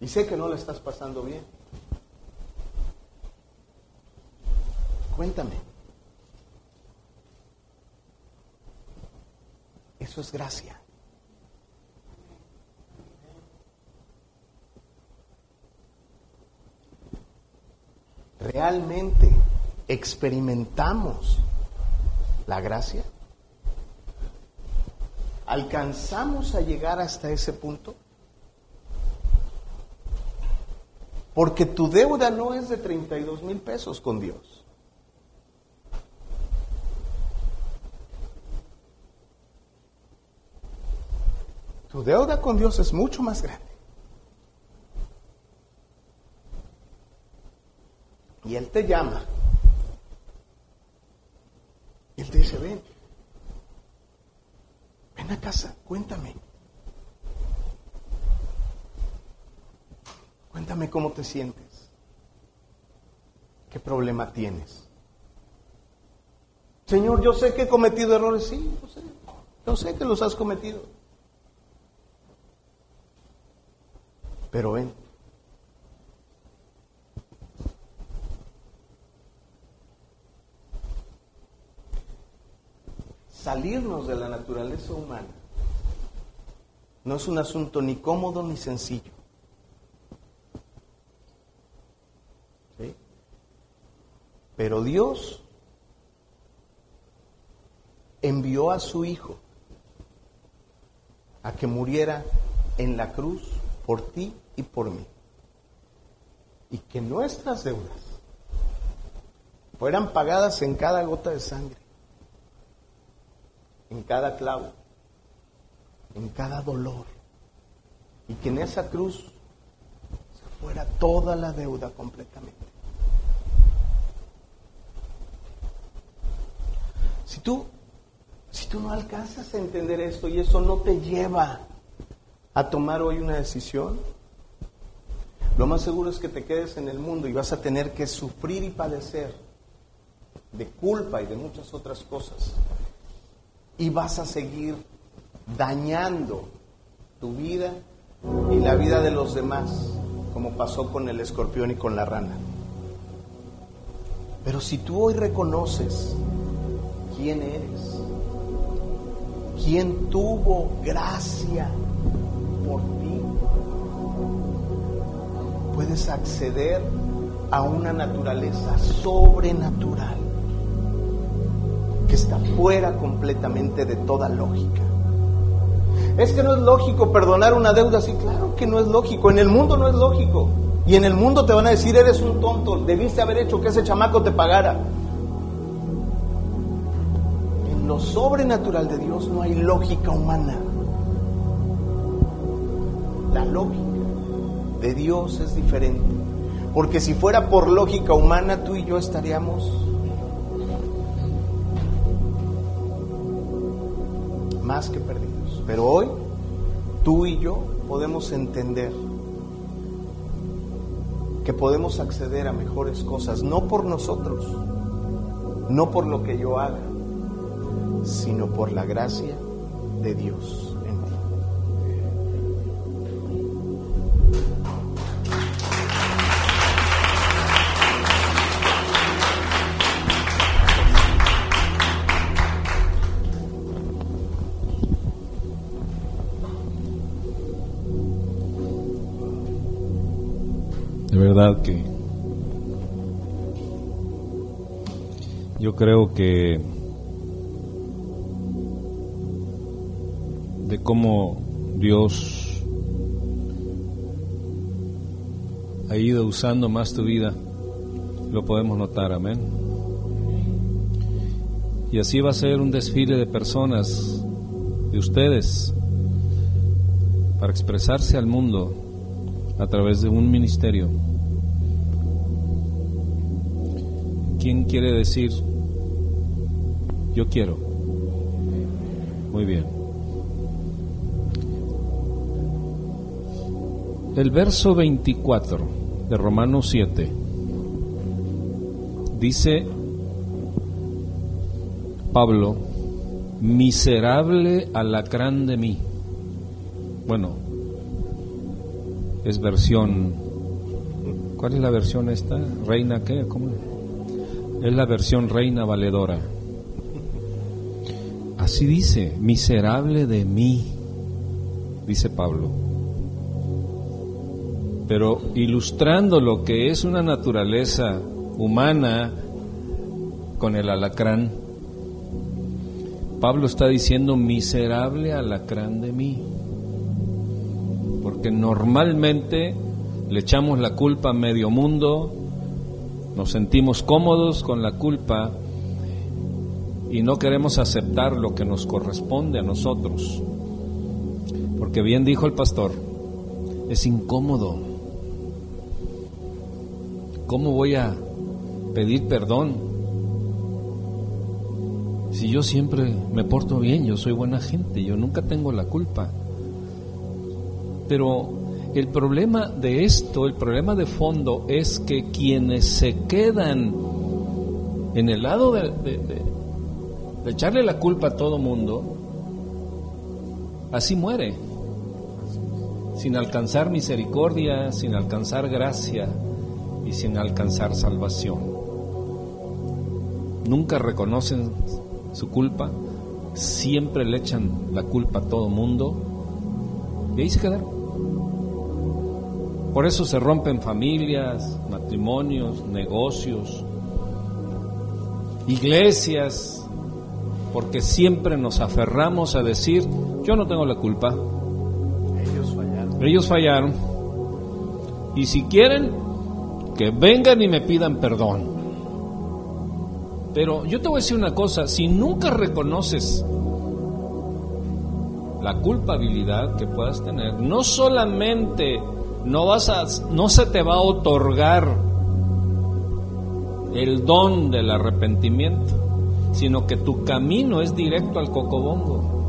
Y sé que no le estás pasando bien. Cuéntame. Eso es gracia. ¿Realmente experimentamos la gracia? ¿Alcanzamos a llegar hasta ese punto? Porque tu deuda no es de 32 mil pesos con Dios. Tu deuda con Dios es mucho más grande. Y Él te llama. Y Él te dice, ven, ven a casa, cuéntame. Cuéntame cómo te sientes. ¿Qué problema tienes? Señor, yo sé que he cometido errores, sí, yo sé, yo sé que los has cometido. Pero ven. Salirnos de la naturaleza humana no es un asunto ni cómodo ni sencillo. ¿Sí? Pero Dios envió a su Hijo a que muriera en la cruz por ti y por mí. Y que nuestras deudas fueran pagadas en cada gota de sangre, en cada clavo, en cada dolor. Y que en esa cruz se fuera toda la deuda completamente. Si tú, si tú no alcanzas a entender esto y eso no te lleva a tomar hoy una decisión, lo más seguro es que te quedes en el mundo y vas a tener que sufrir y padecer de culpa y de muchas otras cosas. Y vas a seguir dañando tu vida y la vida de los demás, como pasó con el escorpión y con la rana. Pero si tú hoy reconoces quién eres, quién tuvo gracia por ti, puedes acceder a una naturaleza sobrenatural que está fuera completamente de toda lógica. Es que no es lógico perdonar una deuda así, claro que no es lógico, en el mundo no es lógico. Y en el mundo te van a decir, eres un tonto, debiste haber hecho que ese chamaco te pagara. En lo sobrenatural de Dios no hay lógica humana. La lógica de Dios es diferente. Porque si fuera por lógica humana, tú y yo estaríamos más que perdidos. Pero hoy, tú y yo podemos entender que podemos acceder a mejores cosas, no por nosotros, no por lo que yo haga, sino por la gracia de Dios. Creo que de cómo Dios ha ido usando más tu vida, lo podemos notar, amén. Y así va a ser un desfile de personas, de ustedes, para expresarse al mundo a través de un ministerio ¿Quién quiere decir yo quiero? Muy bien. El verso 24 de Romanos 7 dice Pablo, miserable alacrán de mí. Bueno, es versión, ¿cuál es la versión esta? ¿Reina qué? ¿Cómo? Es la versión reina valedora. Así dice, miserable de mí, dice Pablo. Pero ilustrando lo que es una naturaleza humana con el alacrán, Pablo está diciendo miserable alacrán de mí. Porque normalmente le echamos la culpa a medio mundo, nos sentimos cómodos con la culpa y no queremos aceptar lo que nos corresponde a nosotros. Porque bien dijo el pastor, es incómodo. ¿Cómo voy a pedir perdón? Si yo siempre me porto bien, yo soy buena gente, yo nunca tengo la culpa. Pero el problema de esto, el problema de fondo es que quienes se quedan en el lado de, echarle la culpa a todo mundo, así muere, sin alcanzar misericordia, sin alcanzar gracia y sin alcanzar salvación. Nunca reconocen su culpa, siempre le echan la culpa a todo mundo y ahí se quedaron. Por eso se rompen familias, matrimonios, negocios, iglesias, porque siempre nos aferramos a decir, yo no tengo la culpa. Ellos fallaron. Ellos fallaron. Y si quieren, que vengan y me pidan perdón. Pero yo te voy a decir una cosa, si nunca reconoces la culpabilidad que puedas tener, no solamente no vas a, no se te va a otorgar el don del arrepentimiento, sino que tu camino es directo al cocobongo.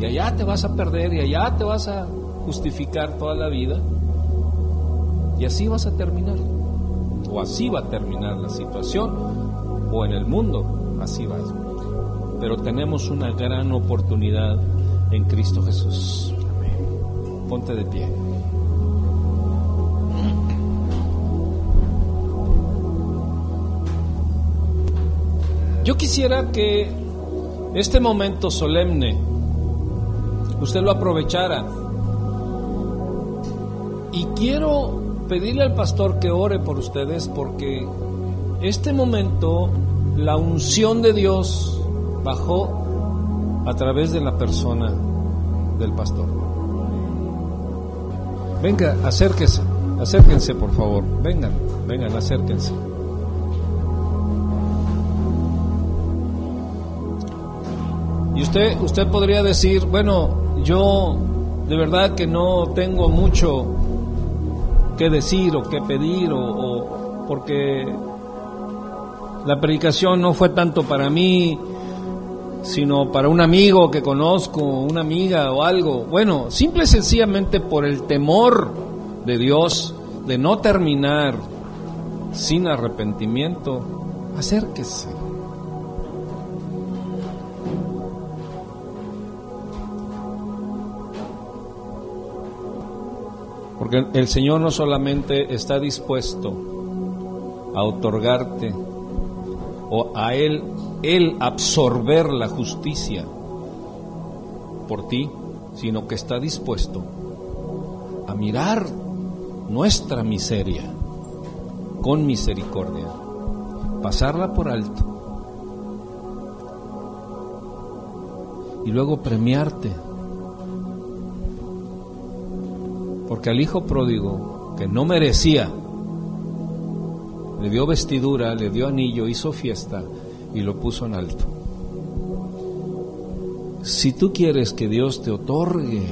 y allá te vas a perder y allá te vas a justificar toda la vida y así vas a terminar. O así va a terminar la situación o en el mundo, así va. Pero tenemos una gran oportunidad en Cristo Jesús. Ponte de pie. Yo quisiera que este momento solemne usted lo aprovechara. Y quiero pedirle al pastor que ore por ustedes porque este momento la unción de Dios bajó a través de la persona del pastor. Venga, acérquese, acérquense por favor, vengan, vengan, acérquense. Usted, usted podría decir, bueno, yo de verdad que no tengo mucho que decir o que pedir o, porque la predicación no fue tanto para mí, sino para un amigo que conozco, una amiga o algo. Bueno, simple y sencillamente por el temor de Dios de no terminar sin arrepentimiento, acérquese. Porque el Señor no solamente está dispuesto a otorgarte o a Él, absorber la justicia por ti, sino que está dispuesto a mirar nuestra miseria con misericordia, pasarla por alto y luego premiarte Porque al hijo pródigo, que no merecía, le dio vestidura, le dio anillo, hizo fiesta y lo puso en alto. Si tú quieres que Dios te otorgue,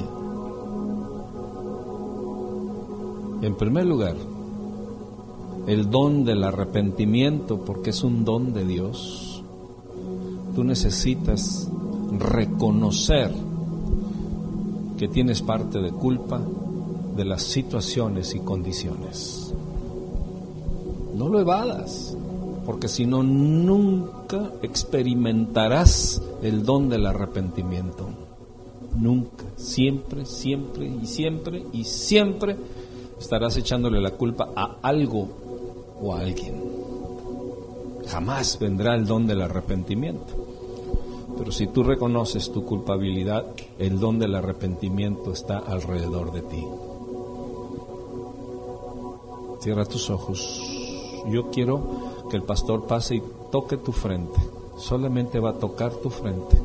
en primer lugar, el don del arrepentimiento, porque es un don de Dios, tú necesitas reconocer que tienes parte de culpa, de las situaciones y condiciones. No lo evadas, porque si no, nunca experimentarás el don del arrepentimiento. Nunca, siempre, siempre y siempre y siempre estarás echándole la culpa a algo o a alguien. Jamás vendrá el don del arrepentimiento. Pero si tú reconoces tu culpabilidad, el don del arrepentimiento está alrededor de ti. Cierra tus ojos. Yo quiero que el pastor pase y toque tu frente. Solamente va a tocar tu frente.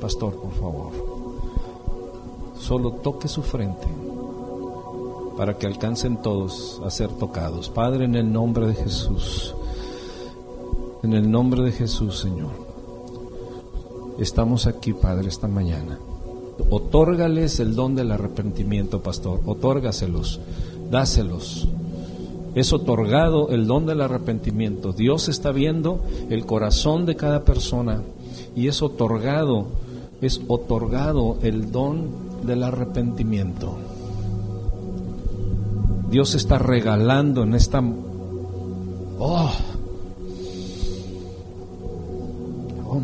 Pastor, por favor. Solo toque su frente para que alcancen todos a ser tocados. Padre, en el nombre de Jesús. En el nombre de Jesús, Señor. Estamos aquí, Padre, esta mañana. Otórgales el don del arrepentimiento, pastor. Otórgaselos. Dáselos es otorgado el don del arrepentimiento. Dios está viendo el corazón de cada persona y es otorgado, es otorgado el don del arrepentimiento. Dios está regalando en esta oh oh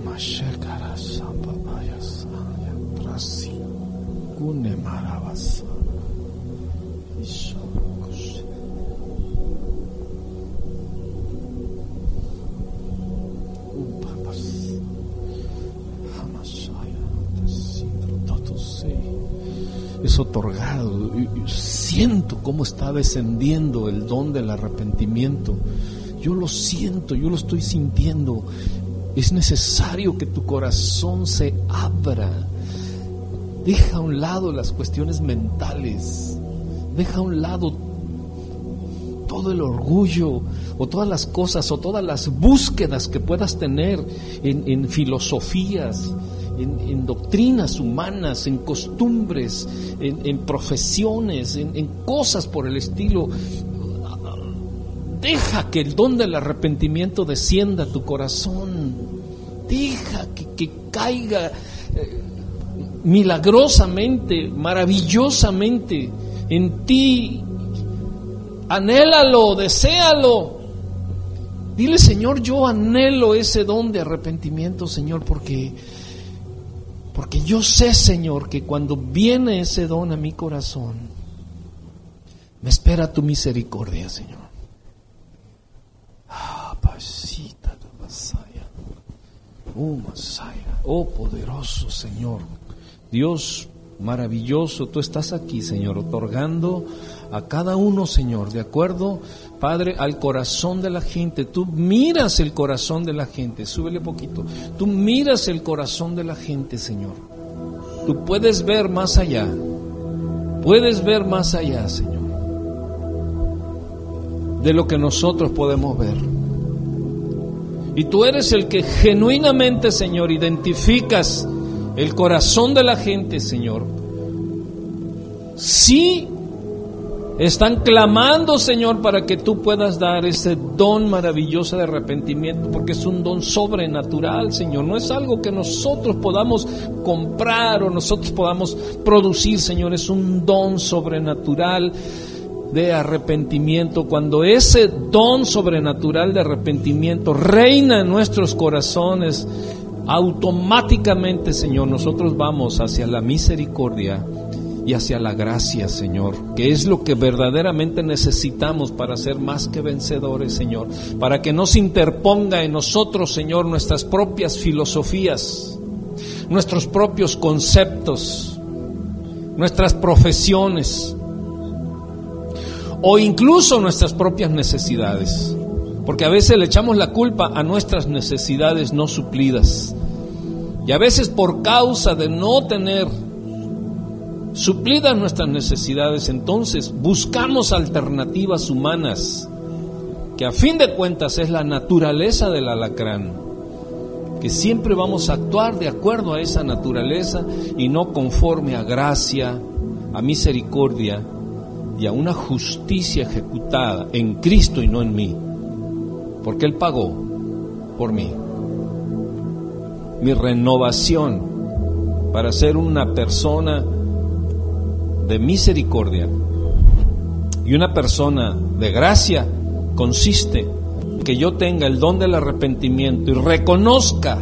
otorgado. Siento cómo está descendiendo el don del arrepentimiento. Yo lo siento, yo lo estoy sintiendo. Es necesario que tu corazón se abra. Deja a un lado las cuestiones mentales. Deja a un lado todo el orgullo o todas las cosas o todas las búsquedas que puedas tener en, en filosofías, en, doctrinas humanas, en costumbres, en, profesiones, en, cosas por el estilo. Deja que el don del arrepentimiento descienda a tu corazón. Deja que, caiga. Eh, milagrosamente, maravillosamente en ti. Anhélalo, deséalo. Dile, Señor, yo anhelo ese don de arrepentimiento, Señor, porque porque yo sé, Señor, que cuando viene ese don a mi corazón, me espera tu misericordia, Señor. Ah, pasita de Masaya. Oh, Masaya. Oh, poderoso Señor. Dios maravilloso, tú estás aquí, Señor, otorgando a cada uno, Señor, de acuerdo, Padre, al corazón de la gente. Tú miras el corazón de la gente, súbele poquito. Tú miras el corazón de la gente, Señor. Tú puedes ver más allá. Puedes ver más allá, Señor, de lo que nosotros podemos ver. Y tú eres el que genuinamente, Señor, identificas el corazón de la gente, Señor. Sí están clamando, Señor, para que tú puedas dar ese don maravilloso de arrepentimiento, porque es un don sobrenatural, Señor. No es algo que nosotros podamos comprar o nosotros podamos producir, Señor. Es un don sobrenatural de arrepentimiento. Cuando ese don sobrenatural de arrepentimiento reina en nuestros corazones, automáticamente, Señor, nosotros vamos hacia la misericordia y hacia la gracia, Señor, que es lo que verdaderamente necesitamos para ser más que vencedores, Señor, para que no se interponga en nosotros, Señor, nuestras propias filosofías, nuestros propios conceptos, nuestras profesiones o incluso nuestras propias necesidades. Porque a veces le echamos la culpa a nuestras necesidades no suplidas. Y a veces por causa de no tener suplidas nuestras necesidades, entonces buscamos alternativas humanas, que a fin de cuentas es la naturaleza del alacrán, que siempre vamos a actuar de acuerdo a esa naturaleza y no conforme a gracia, a misericordia y a una justicia ejecutada en Cristo y no en mí, porque Él pagó por mí. Mi renovación para ser una persona de misericordia y una persona de gracia consiste en que yo tenga el don del arrepentimiento y reconozca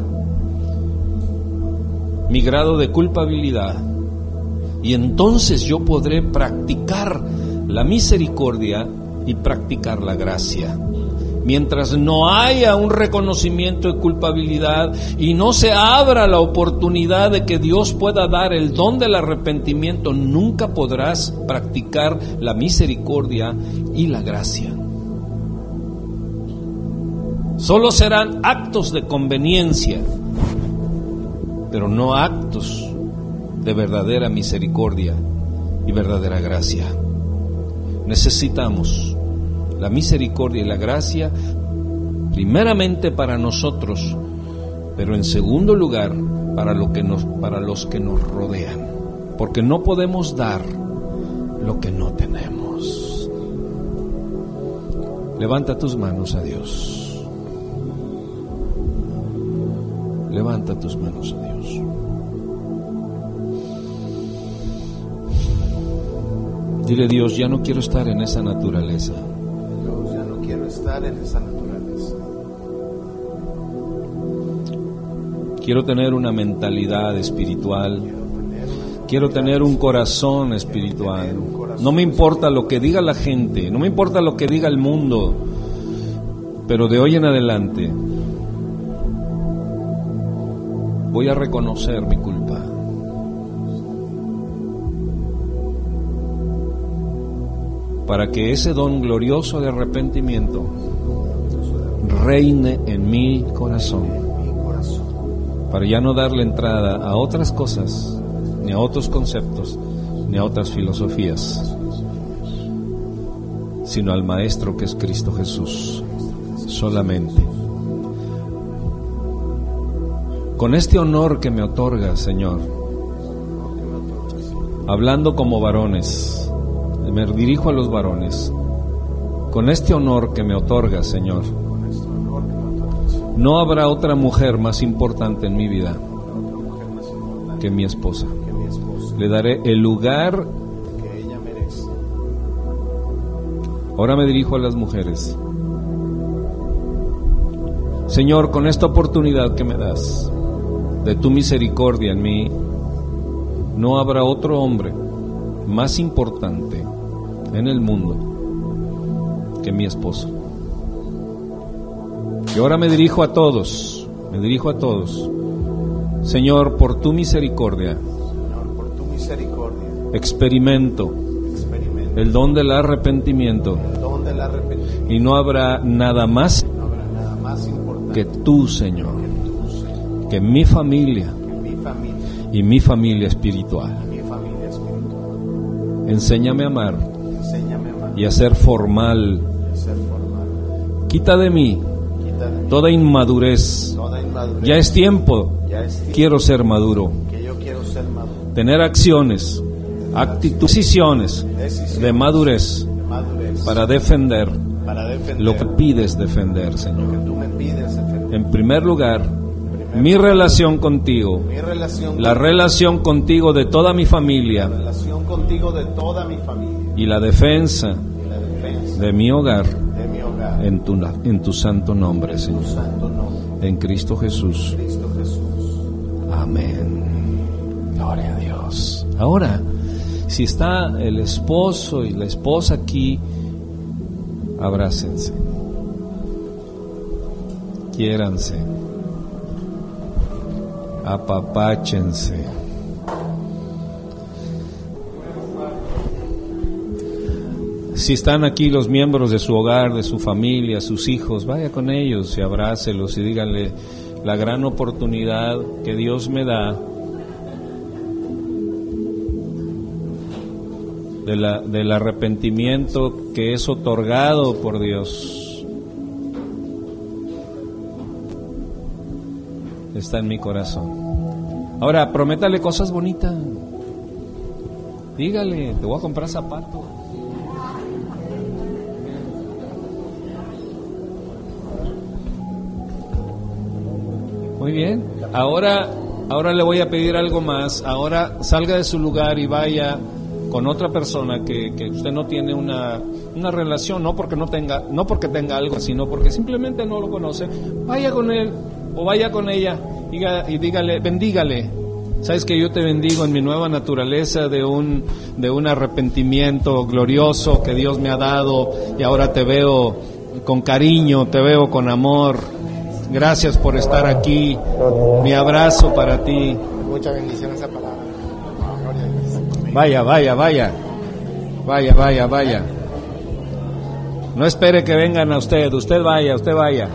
mi grado de culpabilidad y entonces yo podré practicar la misericordia y practicar la gracia mientras no haya un reconocimiento de culpabilidad y no se abra la oportunidad de que Dios pueda dar el don del arrepentimiento, nunca podrás practicar la misericordia y la gracia. Solo serán actos de conveniencia, pero no actos de verdadera misericordia y verdadera gracia. Necesitamos la misericordia y la gracia, primeramente para nosotros, pero en segundo lugar para, lo que nos, para los que nos rodean, porque no podemos dar lo que no tenemos. Levanta tus manos a Dios. Levanta tus manos a Dios. Dile Dios, ya no quiero estar en esa naturaleza en esa naturaleza. Quiero tener una mentalidad espiritual. Quiero tener un corazón espiritual. No me importa lo que diga la gente, no me importa lo que diga el mundo, pero de hoy en adelante voy a reconocer mi culpa. Para que ese don glorioso de arrepentimiento reine en mi corazón, para ya no darle entrada a otras cosas, ni a otros conceptos, ni a otras filosofías, sino al Maestro que es Cristo Jesús, solamente. Con este honor que me otorga, Señor, hablando como varones, me dirijo a los varones, con este honor que me otorga, Señor, no habrá otra mujer más importante en mi vida que mi esposa. Le daré el lugar que ella merece. Ahora me dirijo a las mujeres. Señor, con esta oportunidad que me das de tu misericordia en mí, no habrá otro hombre más importante en el mundo que mi esposo. Y ahora me dirijo a todos, me dirijo a todos. Señor, por tu misericordia, Señor, por tu misericordia, experimento experimenta el don del arrepentimiento el don del arrepentimiento. y no habrá nada más No habrá nada más importante que tú, Señor, que tú, Señor, que mi familia que mi familia, y mi familia espiritual. mi familia espiritual. Enséñame a amar y a ser formal. Quita de mí toda inmadurez. Ya es tiempo. Quiero ser maduro. Tener acciones, actitudes, decisiones de madurez para defender lo que pides defender, Señor. En primer lugar, mi relación contigo, Mi relación la relación contigo de toda mi familia relación contigo de toda mi familia y la defensa y la defensa de mi hogar de mi hogar en tu, en tu santo nombre, tu Señor. santo nombre, En Cristo Jesús. Cristo Jesús. Amén. Gloria a Dios. Ahora, si está el esposo y la esposa aquí, abrácense. Quiéranse. Apapáchense. Si están aquí los miembros de su hogar, de su familia, sus hijos, vaya con ellos y abrácelos y díganle la gran oportunidad que Dios me da de la- del arrepentimiento que es otorgado por Dios. En mi corazón. Ahora, prométale cosas bonitas. Dígale, te voy a comprar zapatos. Muy bien. Ahora, ahora le voy a pedir algo más. Ahora salga de su lugar y vaya con otra persona que, que usted no tiene una, una relación, no porque no tenga, no porque tenga algo, sino porque simplemente no lo conoce. Vaya con él o vaya con ella diga- y dígale, bendígale. Sabes que yo te bendigo en mi nueva naturaleza de un, de un arrepentimiento glorioso que Dios me ha dado y ahora te veo con cariño, te veo con amor. Gracias por estar aquí. Mi abrazo para ti. Mucha bendición esa palabra. Vaya, vaya, vaya. Vaya, vaya, vaya. No espere que vengan a usted. Usted vaya, usted vaya.